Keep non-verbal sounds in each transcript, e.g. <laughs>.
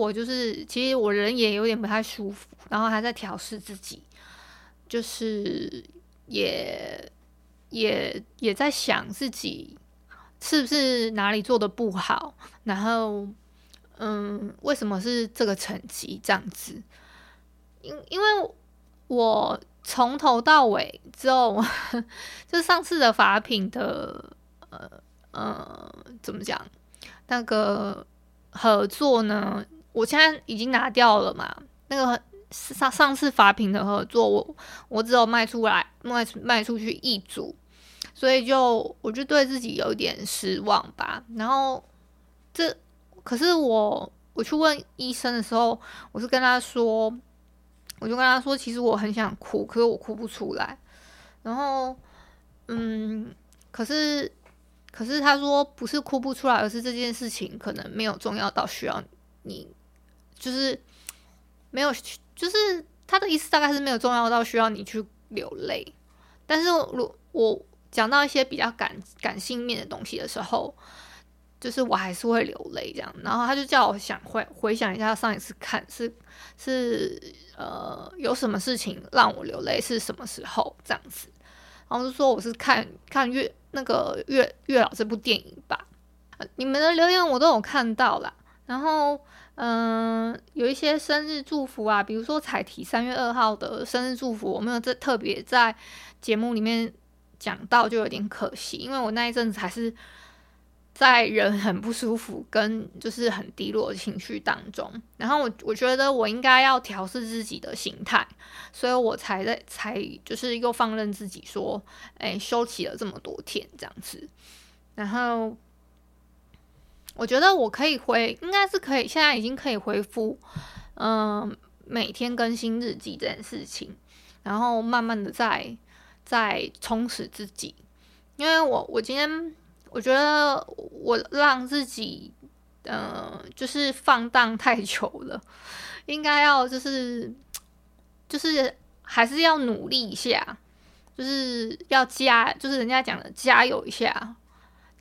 我就是，其实我人也有点不太舒服，然后还在调试自己，就是也也也在想自己是不是哪里做的不好，然后嗯，为什么是这个成绩这样子？因因为我从头到尾之后，<laughs> 就是上次的法品的呃呃怎么讲那个合作呢？我现在已经拿掉了嘛，那个上上次法品的合作，我我只有卖出来卖卖出去一组，所以就我就对自己有点失望吧。然后这可是我我去问医生的时候，我是跟他说，我就跟他说，其实我很想哭，可是我哭不出来。然后嗯，可是可是他说不是哭不出来，而是这件事情可能没有重要到需要你。就是没有，就是他的意思大概是没有重要到需要你去流泪。但是，如我讲到一些比较感感性面的东西的时候，就是我还是会流泪这样。然后他就叫我想回回想一下上一次看是是呃有什么事情让我流泪是什么时候这样子。然后就说我是看看月那个月月老这部电影吧。你们的留言我都有看到啦。然后。嗯，有一些生日祝福啊，比如说彩提三月二号的生日祝福，我没有在特别在节目里面讲到，就有点可惜，因为我那一阵子还是在人很不舒服跟就是很低落的情绪当中，然后我我觉得我应该要调试自己的心态，所以我才在才就是又放任自己说，哎，休息了这么多天这样子，然后。我觉得我可以回，应该是可以，现在已经可以回复，嗯、每天更新日记这件事情，然后慢慢的在在充实自己，因为我我今天我觉得我让自己，嗯、就是放荡太久了，应该要就是就是还是要努力一下，就是要加，就是人家讲的加油一下，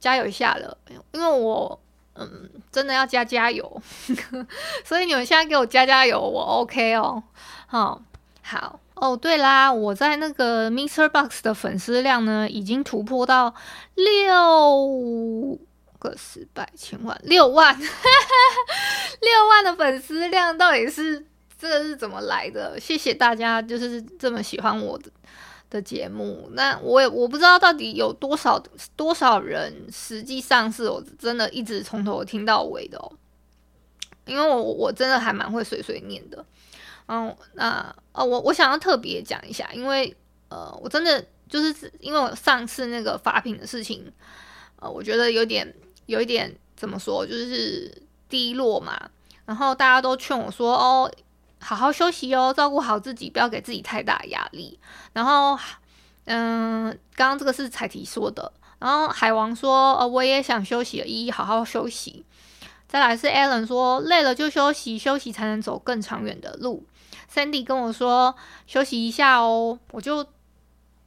加油一下了，因为我。嗯，真的要加加油，<laughs> 所以你们现在给我加加油，我 OK 哦。好，好哦。对啦，我在那个 Mr. Box 的粉丝量呢，已经突破到六个十百千万六万，<laughs> 六万的粉丝量，到底是这个是怎么来的？谢谢大家，就是这么喜欢我的。的节目，那我也我不知道到底有多少多少人，实际上是我真的一直从头听到尾的哦，因为我我真的还蛮会碎碎念的，嗯，那呃我我想要特别讲一下，因为呃我真的就是因为我上次那个法品的事情，呃我觉得有点有一点怎么说，就是低落嘛，然后大家都劝我说哦。好好休息哦，照顾好自己，不要给自己太大压力。然后，嗯，刚刚这个是彩提说的。然后海王说，呃，我也想休息，依依好好休息。再来是 Alan 说，累了就休息，休息才能走更长远的路。Sandy 跟我说，休息一下哦，我就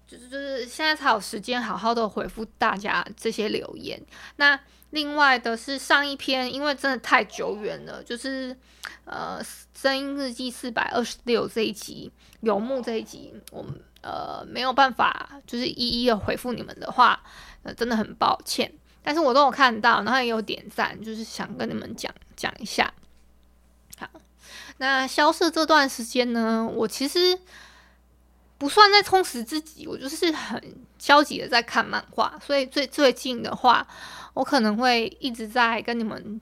就是就是现在才有时间好好的回复大家这些留言。那另外的是上一篇，因为真的太久远了，就是呃，声音日记四百二十六这一集，游牧这一集，我们呃没有办法就是一一的回复你们的话，呃，真的很抱歉。但是我都有看到，然后也有点赞，就是想跟你们讲讲一下。好，那消失这段时间呢，我其实不算在充实自己，我就是很消极的在看漫画，所以最最近的话。我可能会一直在跟你们，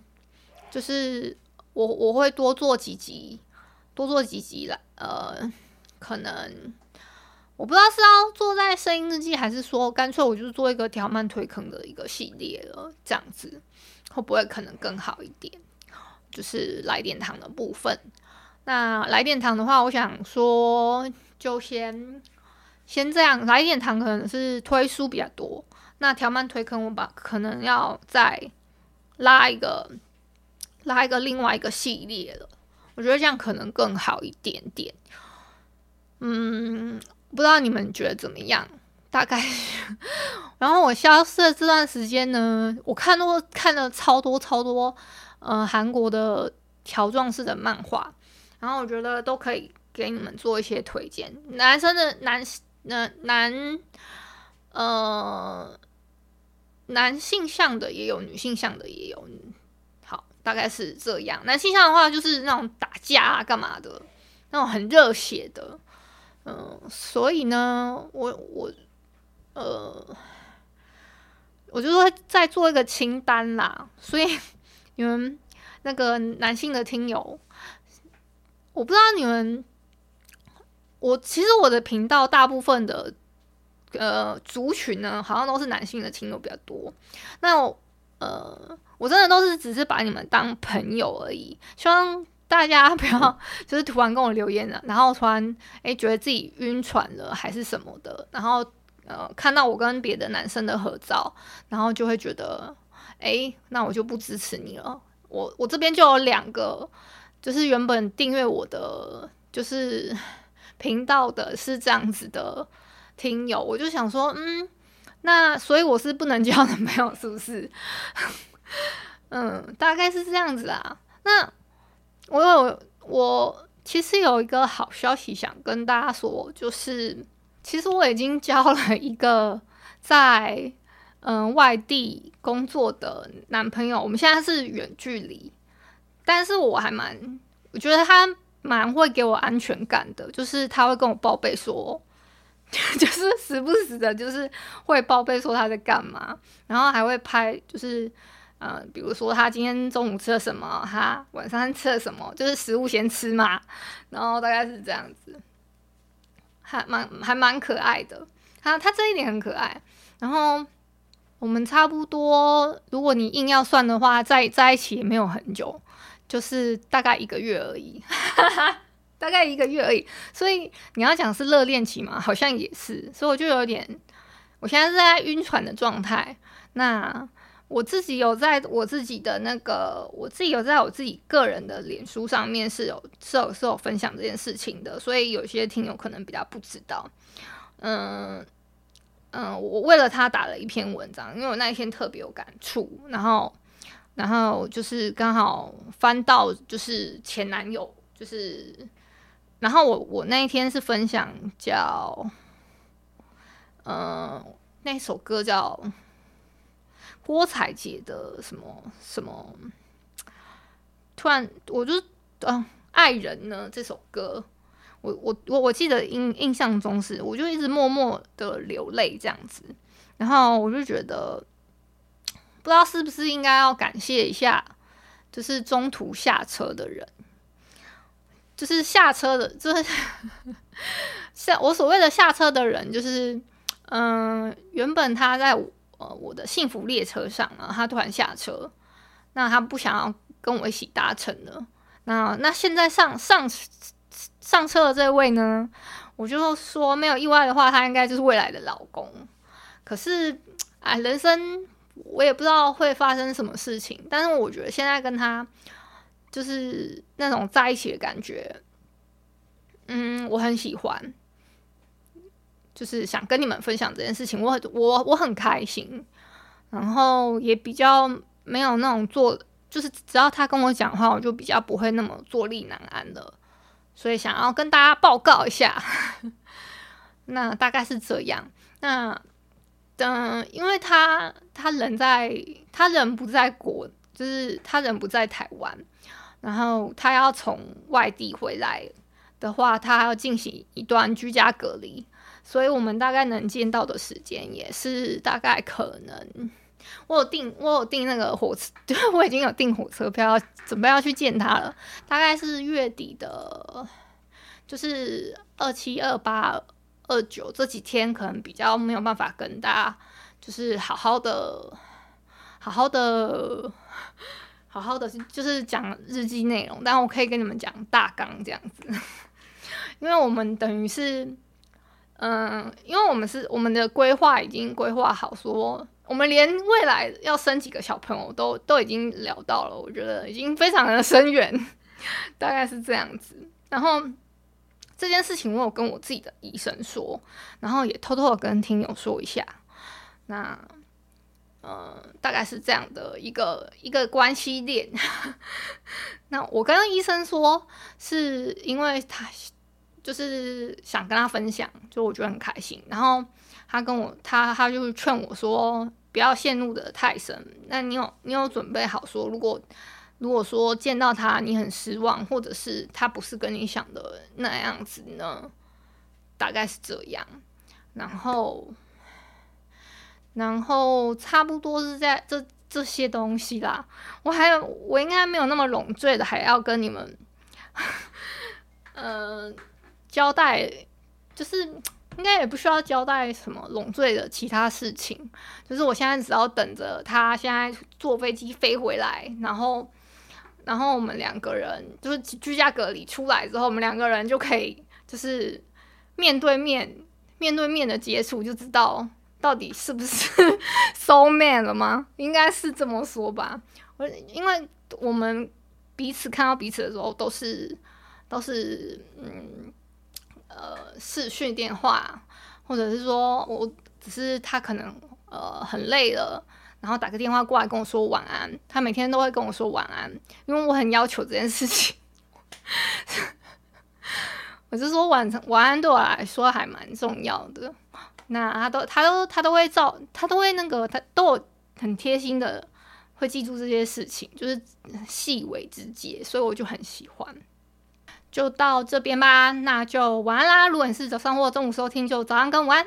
就是我我会多做几集，多做几集了。呃，可能我不知道是要做在声音日记，还是说干脆我就做一个条漫推坑的一个系列了，这样子会不会可能更好一点？就是来点糖的部分。那来点糖的话，我想说就先先这样。来点糖可能是推书比较多，那条漫推坑我把可能要再拉一个拉一个另外一个系列了。我觉得这样可能更好一点点。嗯，不知道你们觉得怎么样？大概。然后我消失的这段时间呢，我看多看了超多超多，呃，韩国的条状式的漫画。然后我觉得都可以给你们做一些推荐，男生的男男男呃男性向的也有，女性向的也有。好，大概是这样。男性向的话就是那种打架啊、干嘛的，那种很热血的。嗯、所以呢，我我呃，我就说再做一个清单啦。所以你们那个男性的听友。我不知道你们，我其实我的频道大部分的呃族群呢，好像都是男性的听友比较多。那我呃，我真的都是只是把你们当朋友而已。希望大家不要 <laughs> 就是突然跟我留言了，然后突然诶、欸、觉得自己晕船了还是什么的，然后呃看到我跟别的男生的合照，然后就会觉得诶、欸，那我就不支持你了。我我这边就有两个。就是原本订阅我的就是频道的是这样子的听友，我就想说，嗯，那所以我是不能交男朋友，是不是？<laughs> 嗯，大概是这样子啊。那我有我其实有一个好消息想跟大家说，就是其实我已经交了一个在嗯外地工作的男朋友，我们现在是远距离。但是我还蛮，我觉得他蛮会给我安全感的，就是他会跟我报备说，<laughs> 就是时不时的，就是会报备说他在干嘛，然后还会拍，就是呃，比如说他今天中午吃了什么，他晚上吃了什么，就是食物先吃嘛，然后大概是这样子，还蛮还蛮可爱的，他他这一点很可爱，然后我们差不多，如果你硬要算的话，在在一起也没有很久。就是大概一个月而已，<laughs> 大概一个月而已。所以你要讲是热恋期嘛，好像也是。所以我就有点，我现在是在晕船的状态。那我自己有在我自己的那个，我自己有在我自己个人的脸书上面是有是有是有分享这件事情的。所以有些听友可能比较不知道。嗯嗯，我为了他打了一篇文章，因为我那一天特别有感触，然后。然后就是刚好翻到就是前男友，就是，然后我我那一天是分享叫，呃，那首歌叫郭采洁的什么什么，突然我就嗯、呃，爱人呢这首歌，我我我我记得印印象中是，我就一直默默的流泪这样子，然后我就觉得。不知道是不是应该要感谢一下，就是中途下车的人，就是下车的，就是 <laughs> 像我所谓的下车的人，就是嗯，原本他在呃我的幸福列车上啊，他突然下车，那他不想要跟我一起搭乘了。那那现在上上上车的这位呢，我就说没有意外的话，他应该就是未来的老公。可是啊，人生。我也不知道会发生什么事情，但是我觉得现在跟他就是那种在一起的感觉，嗯，我很喜欢，就是想跟你们分享这件事情，我很我我很开心，然后也比较没有那种坐，就是只要他跟我讲话，我就比较不会那么坐立难安的，所以想要跟大家报告一下，<laughs> 那大概是这样，那。嗯，因为他他人在，他人不在国，就是他人不在台湾，然后他要从外地回来的话，他要进行一段居家隔离，所以我们大概能见到的时间也是大概可能我有订，我有订那个火车，<laughs> 对，我已经有订火车票，准备要去见他了。大概是月底的，就是二七、二八、二九这几天，可能比较没有办法跟大家，就是好好的、好好的、好好的，就是讲日记内容。但我可以跟你们讲大纲这样子，<laughs> 因为我们等于是，嗯，因为我们是我们的规划已经规划好说。我们连未来要生几个小朋友都都已经聊到了，我觉得已经非常的深远，<laughs> 大概是这样子。然后这件事情我有跟我自己的医生说，然后也偷偷的跟听友说一下。那呃，大概是这样的一个一个关系链。<laughs> 那我跟医生说，是因为他就是想跟他分享，就我觉得很开心。然后他跟我他他就劝我说。不要陷入的太深。那你有你有准备好说，如果如果说见到他你很失望，或者是他不是跟你想的那样子呢？大概是这样。然后然后差不多是在这这些东西啦。我还有我应该没有那么冗赘的，还要跟你们呃交代，就是。应该也不需要交代什么冗赘的其他事情，就是我现在只要等着他现在坐飞机飞回来，然后，然后我们两个人就是居家隔离出来之后，我们两个人就可以就是面对面面对面的接触，就知道到底是不是 <laughs> so man 了吗？应该是这么说吧。我因为我们彼此看到彼此的时候，都是都是嗯。呃，视讯电话，或者是说我只是他可能呃很累了，然后打个电话过来跟我说晚安。他每天都会跟我说晚安，因为我很要求这件事情。<laughs> 我是说晚晚安对我来说还蛮重要的。那他都他都他都会照他都会那个他都有很贴心的会记住这些事情，就是细微之节，所以我就很喜欢。就到这边吧，那就晚安啦。如果你是早上或中午收听，就早安跟晚安。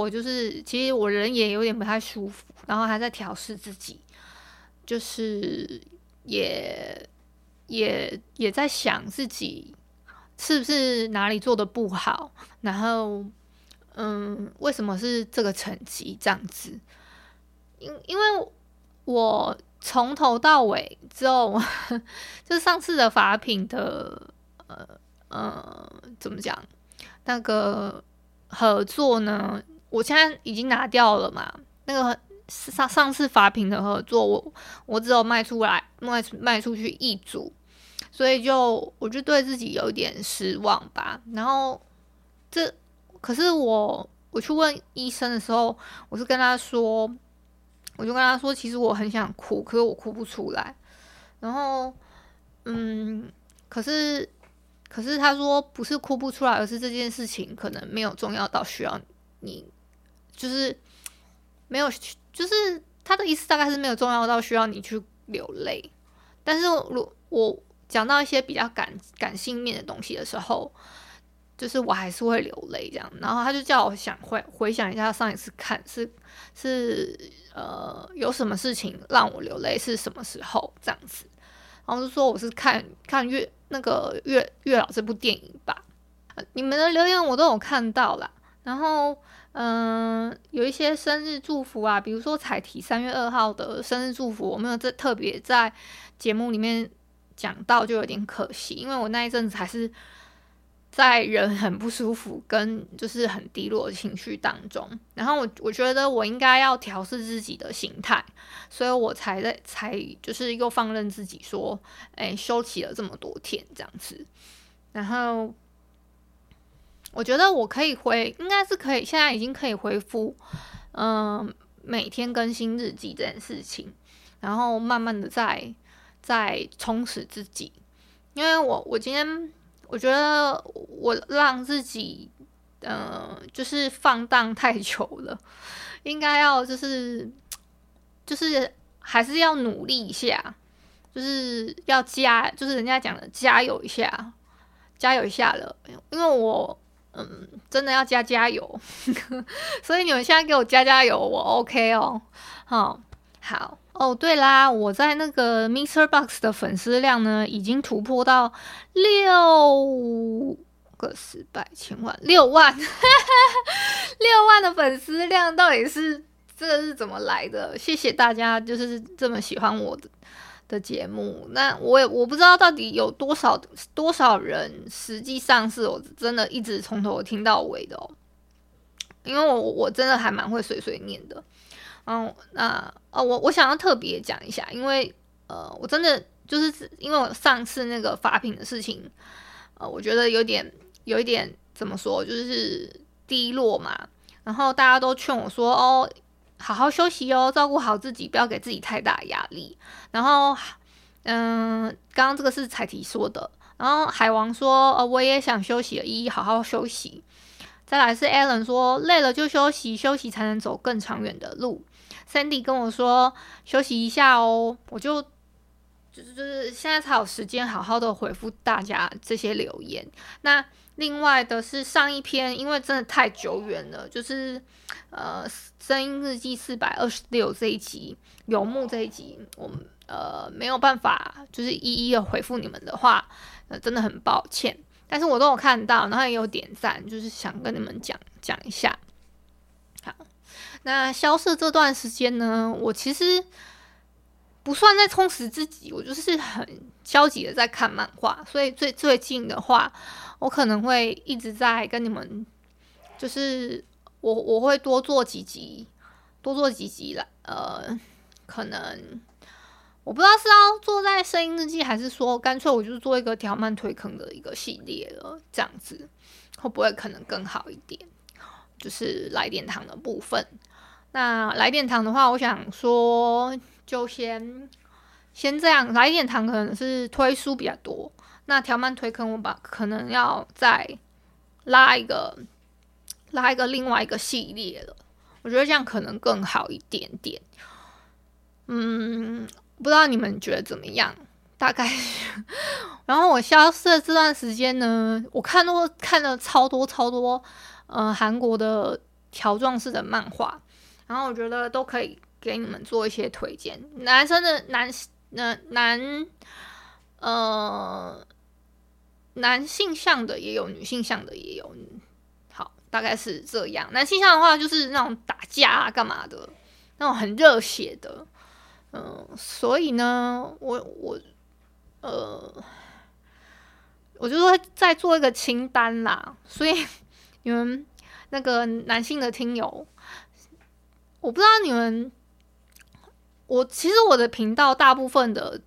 我就是，其实我人也有点不太舒服，然后还在调试自己，就是也也也在想自己是不是哪里做的不好，然后嗯，为什么是这个成绩这样子？因因为我从头到尾之后，<laughs> 就是上次的法品的呃。呃，怎么讲？那个合作呢？我现在已经拿掉了嘛。那个上上次法品的合作，我我只有卖出来卖卖出去一组，所以就我就对自己有点失望吧。然后这可是我我去问医生的时候，我是跟他说，我就跟他说，其实我很想哭，可是我哭不出来。然后嗯，可是。可是他说不是哭不出来，而是这件事情可能没有重要到需要你，就是没有，就是他的意思大概是没有重要到需要你去流泪。但是如我讲到一些比较感感性面的东西的时候，就是我还是会流泪这样。然后他就叫我想回回想一下上一次看是是呃有什么事情让我流泪是什么时候这样子。然后就说我是看看月那个月月老这部电影吧，你们的留言我都有看到啦。然后嗯、有一些生日祝福啊，比如说彩提三月二号的生日祝福，我没有在特别在节目里面讲到，就有点可惜，因为我那一阵子还是。在人很不舒服，跟就是很低落的情绪当中，然后我我觉得我应该要调试自己的心态，所以我才在才就是又放任自己说，哎，休息了这么多天这样子，然后我觉得我可以回，应该是可以，现在已经可以恢复，嗯、每天更新日记这件事情，然后慢慢的在在充实自己，因为我我今天我觉得我让自己呃就是放荡太久了，应该要就是就是还是要努力一下，就是要加，就是人家讲的加油一下，加油一下了，因为我。嗯，真的要加加油，<laughs> 所以你们现在给我加加油，我 OK 哦。好，好哦，对啦，我在那个 Mr. Box 的粉丝量呢，已经突破到六个十百千万六万，<laughs> 六万的粉丝量，到底是这个是怎么来的？谢谢大家，就是这么喜欢我的。的节目，那我也我不知道到底有多少多少人，实际上是我真的一直从头听到尾的哦，因为我我真的还蛮会碎碎念的，嗯，那哦，我我想要特别讲一下，因为呃，我真的就是因为我上次那个发品的事情，呃，我觉得有点有一点怎么说，就是低落嘛，然后大家都劝我说哦。好好休息哦，照顾好自己，不要给自己太大压力。然后，嗯，刚刚这个是彩提说的。然后海王说，呃，我也想休息了，依依好好休息。再来是 Alan 说，累了就休息，休息才能走更长远的路。Sandy 跟我说，休息一下哦，我就就是就是现在才有时间好好的回复大家这些留言。那。另外的是上一篇，因为真的太久远了，就是呃声音日记四百二十六这一集游牧这一集，我们呃没有办法就是一一的回复你们的话，呃真的很抱歉。但是我都有看到，然后也有点赞，就是想跟你们讲讲一下。好，那消失这段时间呢，我其实不算在充实自己，我就是很消极的在看漫画，所以最最近的话。我可能会一直在跟你们，就是我我会多做几集，多做几集来，呃，可能我不知道是要做在声音日记，还是说干脆我就做一个条漫推坑的一个系列了，这样子会不会可能更好一点？就是来点糖的部分。那来点糖的话，我想说就先先这样，来点糖可能是推书比较多。那条漫推坑，我把可能要再拉一个，拉一个另外一个系列了。我觉得这样可能更好一点点。嗯，不知道你们觉得怎么样？大概。然后我消失的这段时间呢，我看多看了超多超多，呃，韩国的条状式的漫画，然后我觉得都可以给你们做一些推荐。男生的男，呃，男，呃。男性向的也有，女性向的也有。好，大概是这样。男性向的话，就是那种打架啊、干嘛的，那种很热血的。嗯、所以呢，我我呃，我就说再做一个清单啦。所以你们那个男性的听友，我不知道你们，我其实我的频道大部分的。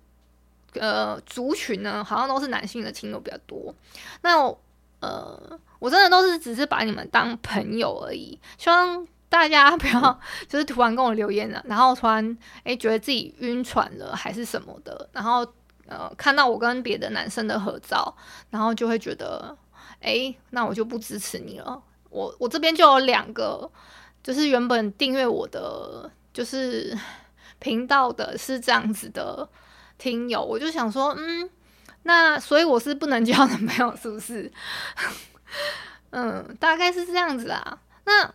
呃，族群呢，好像都是男性的听友比较多。那我呃，我真的都是只是把你们当朋友而已。希望大家 <laughs> 不要就是突然跟我留言了，然后突然诶觉得自己晕船了还是什么的，然后呃看到我跟别的男生的合照，然后就会觉得诶，那我就不支持你了。我我这边就有两个，就是原本订阅我的就是 <laughs> 频道的是这样子的。听友，我就想说，嗯，那所以我是不能交男朋友，是不是？<laughs> 嗯，大概是这样子啊。那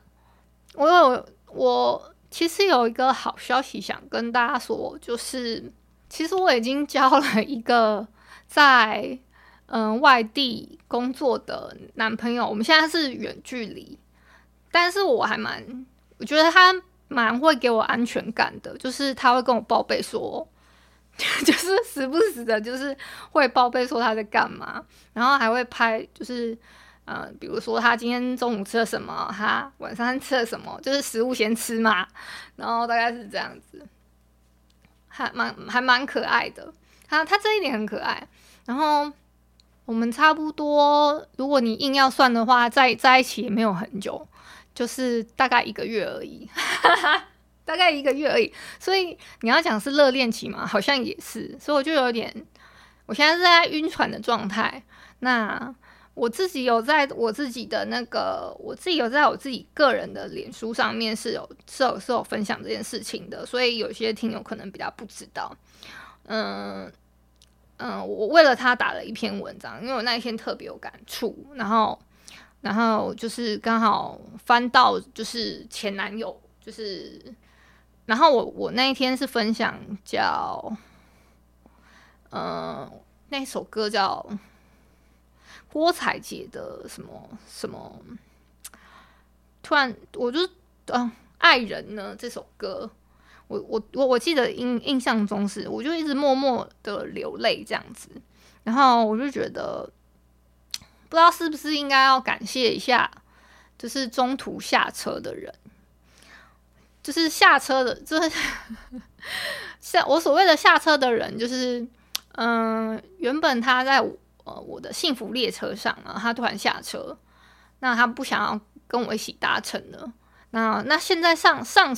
我有，我其实有一个好消息想跟大家说，就是其实我已经交了一个 <laughs> 在嗯外地工作的男朋友，我们现在是远距离，但是我还蛮，我觉得他蛮会给我安全感的，就是他会跟我报备说。<laughs> 就是时不时的，就是会报备说他在干嘛，然后还会拍，就是嗯、比如说他今天中午吃了什么，他晚上吃了什么，就是食物先吃嘛，然后大概是这样子，还蛮还蛮可爱的，他他这一点很可爱。然后我们差不多，如果你硬要算的话，在在一起也没有很久，就是大概一个月而已。<laughs> 大概一个月而已。所以你要讲是热恋期嘛，好像也是。所以我就有点，我现在是在晕船的状态。那我自己有在我自己的那个，我自己有在我自己个人的脸书上面是有是有是有分享这件事情的，所以有些听友可能比较不知道。嗯嗯，我为了他打了一篇文章，因为我那一天特别有感触，然后然后就是刚好翻到就是前男友，就是然后我我那一天是分享叫嗯那首歌叫。郭采洁的什么什么？突然，我就嗯、爱人呢这首歌，我我我我记得印印象中是，我就一直默默的流泪这样子，然后我就觉得，不知道是不是应该要感谢一下，就是中途下车的人，就是下车的，<laughs> 就是下我所谓的下车的人，就是嗯、原本他在。呃，我的幸福列车上啊，他突然下车，那他不想要跟我一起搭乘了。那那现在上上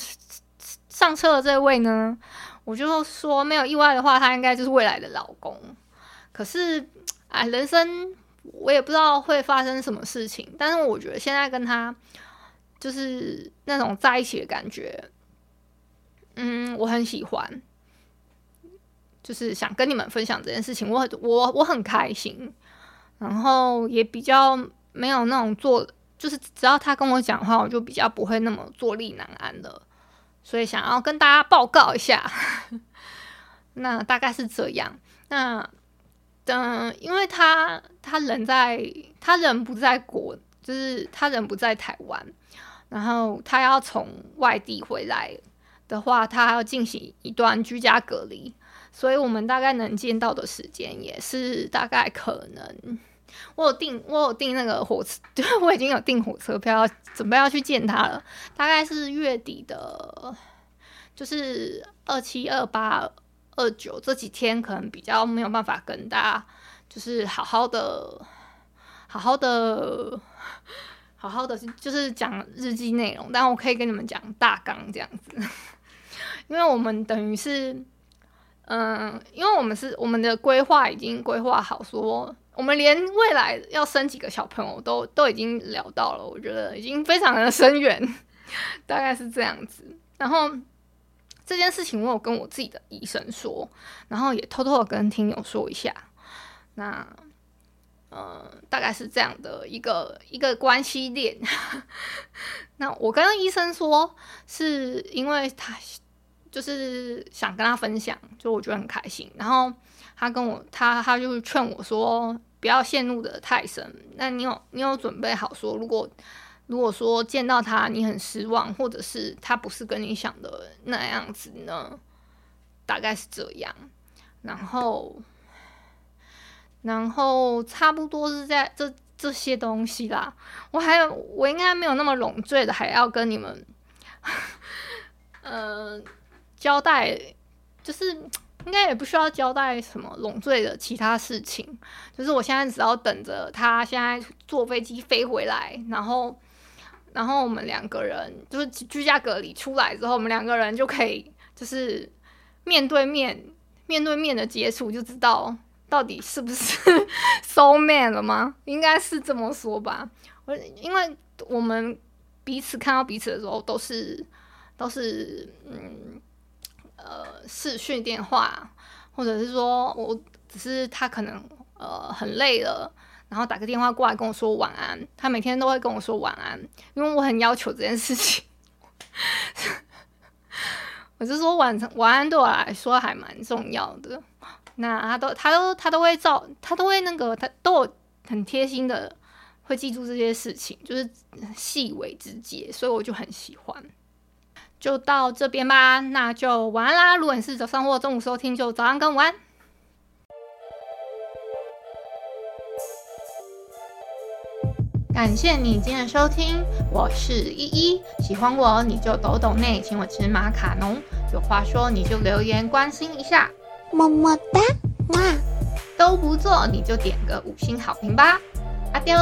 上车的这位呢，我就说没有意外的话，他应该就是未来的老公。可是啊，人生我也不知道会发生什么事情，但是我觉得现在跟他就是那种在一起的感觉，嗯，我很喜欢。就是想跟你们分享这件事情，我很我我很开心，然后也比较没有那种坐，就是只要他跟我讲话，我就比较不会那么坐立难安的，所以想要跟大家报告一下，<laughs> 那大概是这样。那嗯，因为他他人在，他人不在国，就是他人不在台湾，然后他要从外地回来的话，他要进行一段居家隔离。所以我们大概能见到的时间也是大概可能，我有订我有订那个火车，对，我已经有订火车票，准备要去见他了。大概是月底的，就是二七、二八、二九这几天，可能比较没有办法跟大家，就是好好的、好好的、好好的，就是讲日记内容。但我可以跟你们讲大纲这样子，<laughs> 因为我们等于是。嗯，因为我们是我们的规划已经规划好，说我们连未来要生几个小朋友都都已经聊到了，我觉得已经非常的深远，<laughs> 大概是这样子。然后这件事情我有跟我自己的医生说，然后也偷偷的跟听友说一下。那呃，大概是这样的一个一个关系链。<laughs> 那我跟医生说，是因为他。就是想跟他分享，就我觉得很开心。然后他跟我，他他就劝我说，不要陷入的太深。那你有你有准备好说，如果如果说见到他你很失望，或者是他不是跟你想的那样子呢？大概是这样。然后然后差不多是在这这些东西啦。我还有我应该没有那么冗赘的，还要跟你们，嗯、交代就是应该也不需要交代什么冗赘的其他事情，就是我现在只要等着他现在坐飞机飞回来，然后然后我们两个人就是居家隔离出来之后，我们两个人就可以就是面对面面对面的接触，就知道到底是不是 <laughs> so mate 了吗？应该是这么说吧。我因为我们彼此看到彼此的时候都是都是嗯。呃，视讯电话，或者是说我只是他可能呃很累了，然后打个电话过来跟我说晚安。他每天都会跟我说晚安，因为我很要求这件事情。<laughs> 我是说晚晚安对我来说还蛮重要的。那他都他都他都会照他都会那个他都有很贴心的会记住这些事情，就是细微之节，所以我就很喜欢。就到这边吧，那就晚安啦。如果你是早上或中午收听，就早安跟晚安。感谢你今天的收听，我是依依。喜欢我你就抖抖内，请我吃马卡龙。有话说你就留言关心一下，么么哒，哇，都不做你就点个五星好评吧。阿刁。